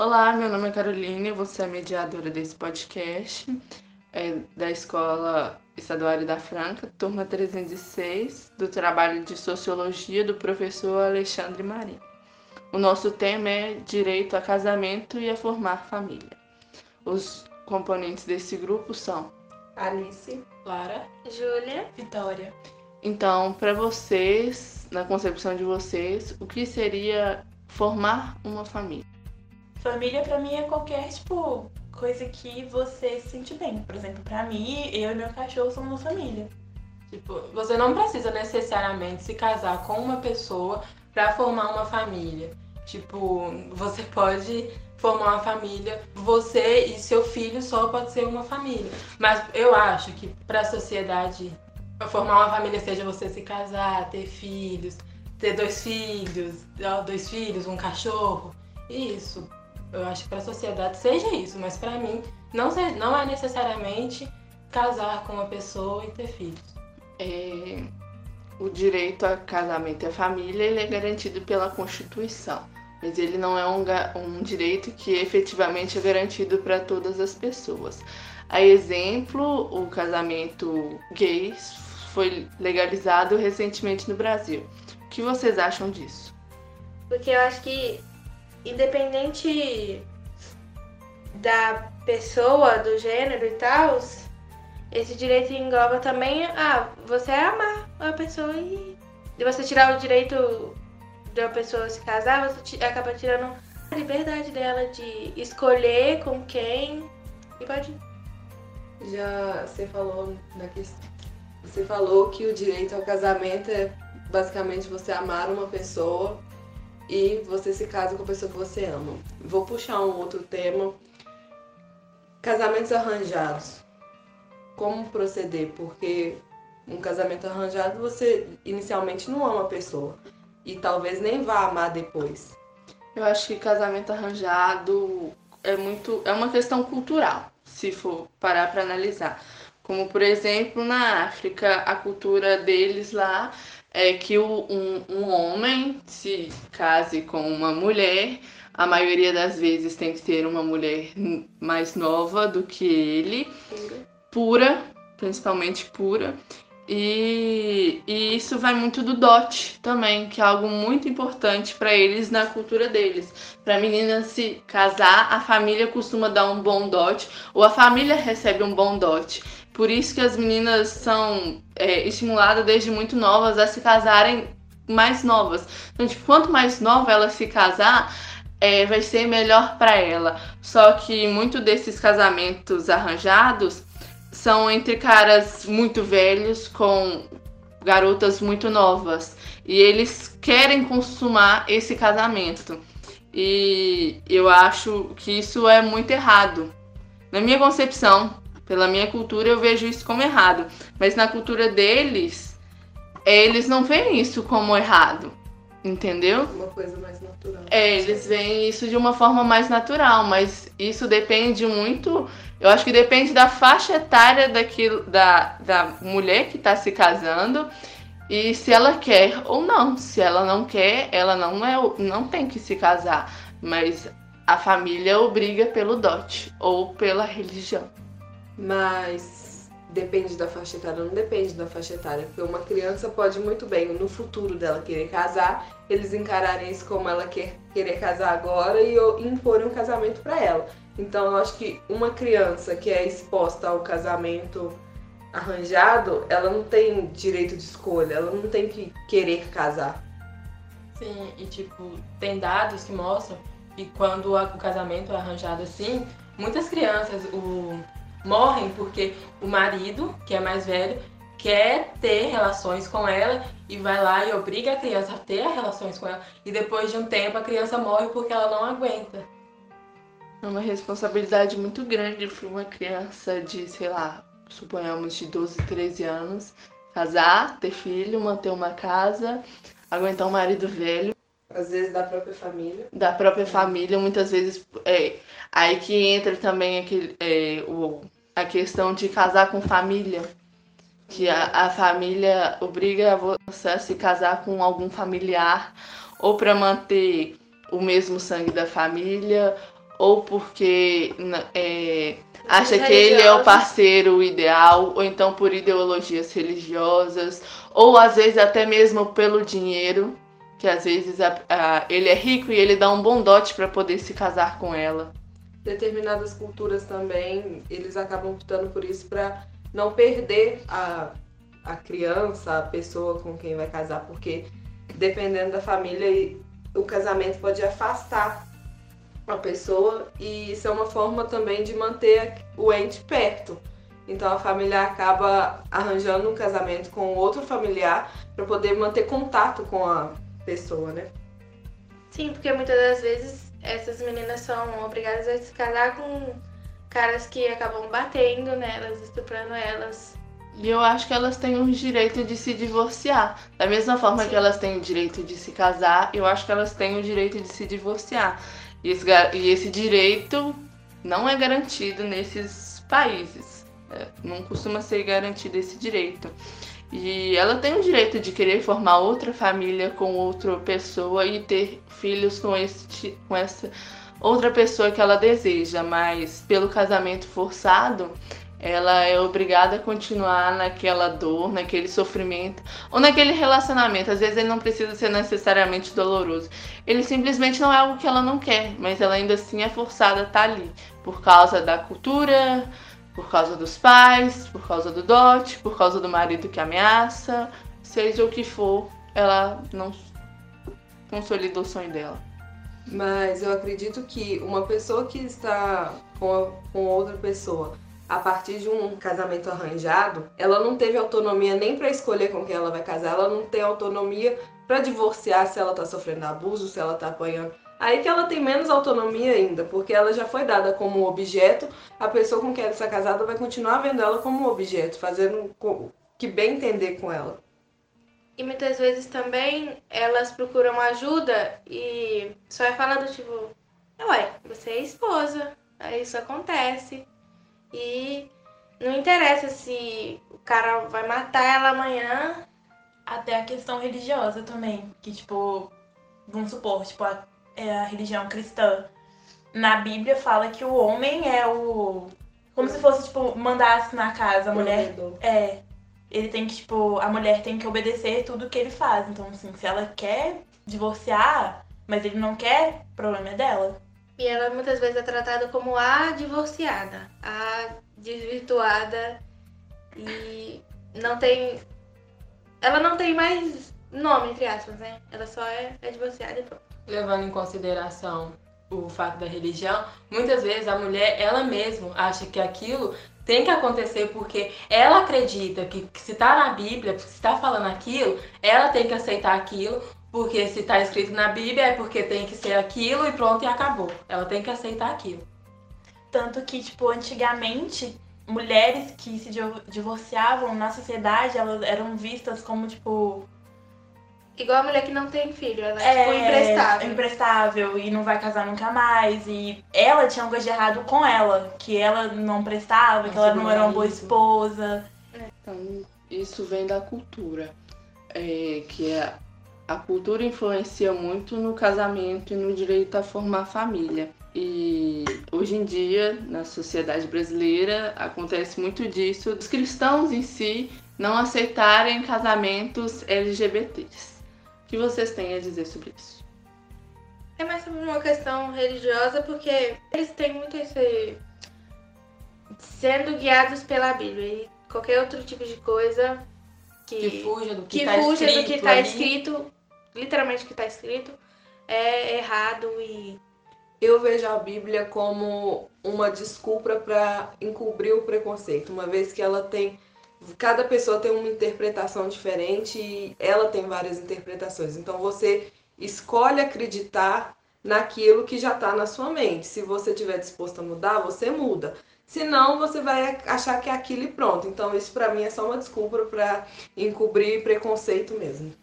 Olá, meu nome é Caroline, vou ser a mediadora desse podcast é, da Escola Estadual da Franca, turma 306, do trabalho de Sociologia do professor Alexandre Marim. O nosso tema é Direito a Casamento e a Formar Família. Os componentes desse grupo são Alice, Lara, Júlia, Vitória. Então, para vocês, na concepção de vocês, o que seria formar uma família? Família para mim é qualquer tipo coisa que você se sente bem. Por exemplo, para mim, eu e meu cachorro somos família. Tipo, você não precisa necessariamente se casar com uma pessoa para formar uma família. Tipo, você pode formar uma família, você e seu filho só pode ser uma família. Mas eu acho que para a sociedade formar uma família seja você se casar, ter filhos, ter dois filhos, dois filhos, um cachorro. Isso. Eu acho que para a sociedade seja isso, mas para mim não, não é necessariamente casar com uma pessoa e ter filhos. É, o direito a casamento e a família ele é garantido pela Constituição mas ele não é um, um direito que efetivamente é garantido para todas as pessoas. A exemplo, o casamento gay foi legalizado recentemente no Brasil. O que vocês acham disso? Porque eu acho que, independente da pessoa, do gênero e tal, esse direito engloba também ah, você amar a pessoa e de você tirar o direito uma pessoa se casar, você acaba tirando a liberdade dela de escolher com quem e pode. Já você falou na questão. Você falou que o direito ao casamento é basicamente você amar uma pessoa e você se casa com a pessoa que você ama. Vou puxar um outro tema. Casamentos arranjados. Como proceder? Porque um casamento arranjado você inicialmente não ama a pessoa e talvez nem vá amar depois. Eu acho que casamento arranjado é muito é uma questão cultural, se for parar para analisar. Como por exemplo na África, a cultura deles lá é que o, um, um homem se case com uma mulher, a maioria das vezes tem que ser uma mulher mais nova do que ele, pura, principalmente pura, e, e, isso vai muito do dote também, que é algo muito importante para eles na cultura deles. Para a menina se casar, a família costuma dar um bom dote, ou a família recebe um bom dote. Por isso que as meninas são é, estimuladas desde muito novas a se casarem mais novas. Então, tipo, quanto mais nova ela se casar, é, vai ser melhor para ela. Só que muito desses casamentos arranjados são entre caras muito velhos com garotas muito novas e eles querem consumar esse casamento. E eu acho que isso é muito errado. Na minha concepção, pela minha cultura, eu vejo isso como errado. Mas na cultura deles, eles não veem isso como errado. Entendeu? Uma coisa mais natural. É, eles veem isso de uma forma mais natural, mas isso depende muito. Eu acho que depende da faixa etária daquilo, da, da mulher que está se casando e se ela quer ou não. Se ela não quer, ela não, é, não tem que se casar. Mas a família obriga pelo dote ou pela religião. Mas depende da faixa etária, não depende da faixa etária, porque uma criança pode muito bem, no futuro dela querer casar, eles encararem isso como ela quer querer casar agora e imporem um casamento para ela. Então eu acho que uma criança que é exposta ao casamento arranjado, ela não tem direito de escolha, ela não tem que querer casar. Sim, e tipo, tem dados que mostram que quando o casamento é arranjado assim, muitas crianças, o morrem porque o marido, que é mais velho, quer ter relações com ela e vai lá e obriga a criança a ter relações com ela. E depois de um tempo a criança morre porque ela não aguenta. É uma responsabilidade muito grande para uma criança de, sei lá, suponhamos de 12, 13 anos, casar, ter filho, manter uma casa, aguentar um marido velho. Às vezes da própria família. Da própria família, muitas vezes. É, aí que entra também aquele, é, o, a questão de casar com família. Que a, a família obriga você a se casar com algum familiar, ou para manter o mesmo sangue da família, ou porque é, acha que ele é o parceiro ideal, ou então por ideologias religiosas, ou às vezes até mesmo pelo dinheiro, que às vezes a, a, ele é rico e ele dá um bom dote para poder se casar com ela. Determinadas culturas também, eles acabam optando por isso para não perder a, a criança, a pessoa com quem vai casar, porque dependendo da família, o casamento pode afastar a pessoa e isso é uma forma também de manter o ente perto. Então a família acaba arranjando um casamento com outro familiar para poder manter contato com a pessoa, né? Sim, porque muitas das vezes essas meninas são obrigadas a se casar com caras que acabam batendo nelas, estuprando elas. E eu acho que elas têm o direito de se divorciar. Da mesma forma Sim. que elas têm o direito de se casar, eu acho que elas têm o direito de se divorciar. E esse, e esse direito não é garantido nesses países. É, não costuma ser garantido esse direito. E ela tem o direito de querer formar outra família com outra pessoa e ter filhos com, esse, com essa outra pessoa que ela deseja, mas pelo casamento forçado, ela é obrigada a continuar naquela dor, naquele sofrimento ou naquele relacionamento. Às vezes ele não precisa ser necessariamente doloroso. Ele simplesmente não é algo que ela não quer, mas ela ainda assim é forçada a estar ali por causa da cultura, por causa dos pais, por causa do dote, por causa do marido que ameaça, seja o que for, ela não consolida o sonho dela. Mas eu acredito que uma pessoa que está com, a, com outra pessoa a partir de um casamento arranjado, ela não teve autonomia nem para escolher com quem ela vai casar, ela não tem autonomia para divorciar se ela tá sofrendo abuso, se ela tá apanhando. Aí que ela tem menos autonomia ainda, porque ela já foi dada como objeto, a pessoa com quem ela está casada vai continuar vendo ela como objeto, fazendo o que bem entender com ela. E muitas vezes também elas procuram ajuda e só é falado tipo, ué, você é esposa, aí isso acontece. E não interessa se o cara vai matar ela amanhã. Até a questão religiosa também. Que, tipo, vamos supor, tipo, a, é a religião cristã. Na Bíblia fala que o homem é o. Como se fosse, tipo, mandasse na casa. A mulher. É. Ele tem que, tipo, a mulher tem que obedecer tudo que ele faz. Então, assim, se ela quer divorciar, mas ele não quer, o problema é dela. E ela muitas vezes é tratada como a divorciada, a desvirtuada e não tem. Ela não tem mais nome, entre aspas, né? Ela só é, é divorciada e pronto. Levando em consideração o fato da religião, muitas vezes a mulher, ela mesma, acha que aquilo tem que acontecer porque ela acredita que, que se tá na Bíblia, se está falando aquilo, ela tem que aceitar aquilo, porque se está escrito na Bíblia é porque tem que ser aquilo e pronto e acabou. Ela tem que aceitar aquilo. Tanto que, tipo, antigamente, mulheres que se divorciavam na sociedade, elas eram vistas como, tipo. Igual a mulher que não tem filho, ela é, tipo imprestável. Imprestável e não vai casar nunca mais. E ela tinha algo de errado com ela, que ela não prestava, Nossa, que ela não era uma boa esposa. Então, isso vem da cultura. É, que é a cultura influencia muito no casamento e no direito a formar família. E hoje em dia, na sociedade brasileira, acontece muito disso, os cristãos em si não aceitarem casamentos LGBTs. O que vocês têm a dizer sobre isso? É mais sobre uma questão religiosa, porque eles têm muito esse. sendo guiados pela Bíblia. E qualquer outro tipo de coisa que, que fuja do que, que, tá fuja escrito do que está escrito literalmente o que está escrito, é errado e. Eu vejo a Bíblia como uma desculpa para encobrir o preconceito, uma vez que ela tem. Cada pessoa tem uma interpretação diferente e ela tem várias interpretações. Então você escolhe acreditar naquilo que já está na sua mente. Se você estiver disposto a mudar, você muda. Senão você vai achar que é aquilo e pronto. Então isso para mim é só uma desculpa para encobrir preconceito mesmo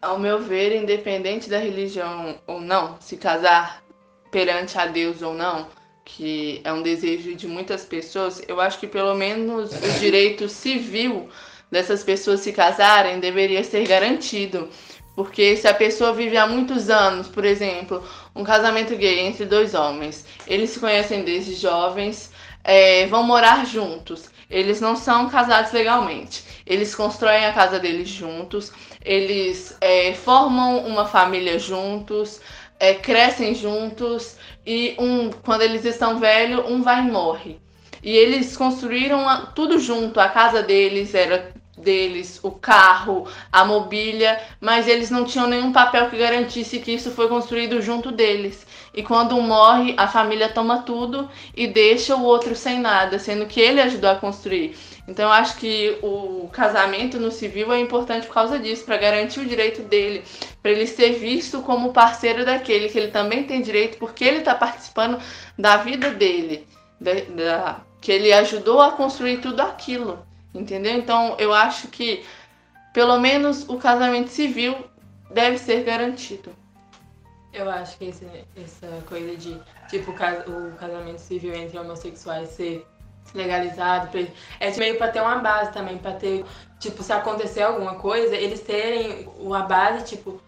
ao meu ver, independente da religião ou não, se casar perante a Deus ou não, que é um desejo de muitas pessoas, eu acho que pelo menos o direito civil dessas pessoas se casarem deveria ser garantido, Porque se a pessoa vive há muitos anos, por exemplo, um casamento gay entre dois homens, eles se conhecem desde jovens, é, vão morar juntos. Eles não são casados legalmente. Eles constroem a casa deles juntos, eles é, formam uma família juntos, é, crescem juntos e um, quando eles estão velhos, um vai e morre. E eles construíram tudo junto, a casa deles era deles, o carro, a mobília, mas eles não tinham nenhum papel que garantisse que isso foi construído junto deles. E quando um morre, a família toma tudo e deixa o outro sem nada, sendo que ele ajudou a construir. Então eu acho que o casamento no civil é importante por causa disso, para garantir o direito dele, para ele ser visto como parceiro daquele que ele também tem direito, porque ele está participando da vida dele, da, da, que ele ajudou a construir tudo aquilo. Entendeu? Então eu acho que pelo menos o casamento civil deve ser garantido. Eu acho que esse, essa coisa de, tipo, o casamento civil entre homossexuais ser legalizado, é meio para ter uma base também, para ter, tipo, se acontecer alguma coisa, eles terem uma base, tipo,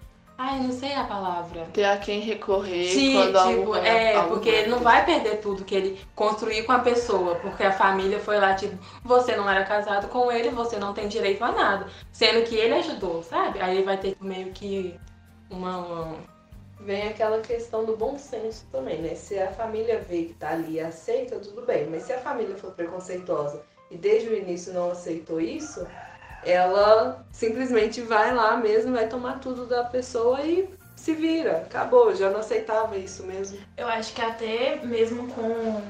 Ai, não sei a palavra. Ter a quem recorrer Sim, quando tipo, algo, é, algo porque ele não vai perder tudo que ele construiu com a pessoa, porque a família foi lá, tipo, você não era casado com ele, você não tem direito a nada. Sendo que ele ajudou, sabe? Aí ele vai ter meio que uma, uma... Vem aquela questão do bom senso também, né? Se a família vê que tá ali e aceita, tudo bem. Mas se a família for preconceituosa e desde o início não aceitou isso, ela simplesmente vai lá mesmo, vai tomar tudo da pessoa e se vira. Acabou, já não aceitava isso mesmo. Eu acho que até mesmo com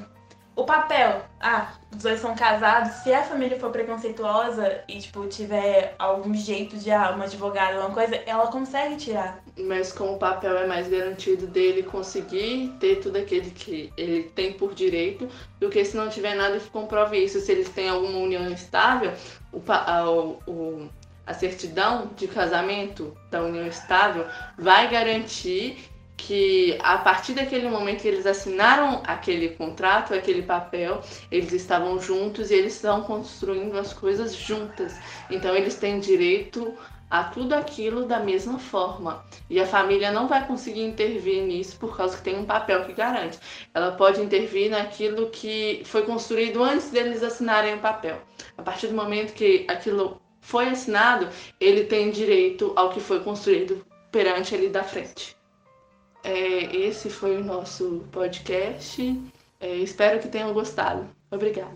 o papel. Ah, os dois são casados. Se a família for preconceituosa e, tipo, tiver algum jeito de ah, uma advogada, alguma coisa, ela consegue tirar. Mas com o papel é mais garantido dele conseguir ter tudo aquele que ele tem por direito, do que se não tiver nada que comprove isso. Se eles têm alguma união estável, o, a, o, a certidão de casamento da união estável vai garantir que a partir daquele momento que eles assinaram aquele contrato, aquele papel, eles estavam juntos e eles estão construindo as coisas juntas. Então eles têm direito a tudo aquilo da mesma forma. E a família não vai conseguir intervir nisso por causa que tem um papel que garante. Ela pode intervir naquilo que foi construído antes deles assinarem o papel. A partir do momento que aquilo foi assinado, ele tem direito ao que foi construído perante ele da frente. É, esse foi o nosso podcast. É, espero que tenham gostado. Obrigada.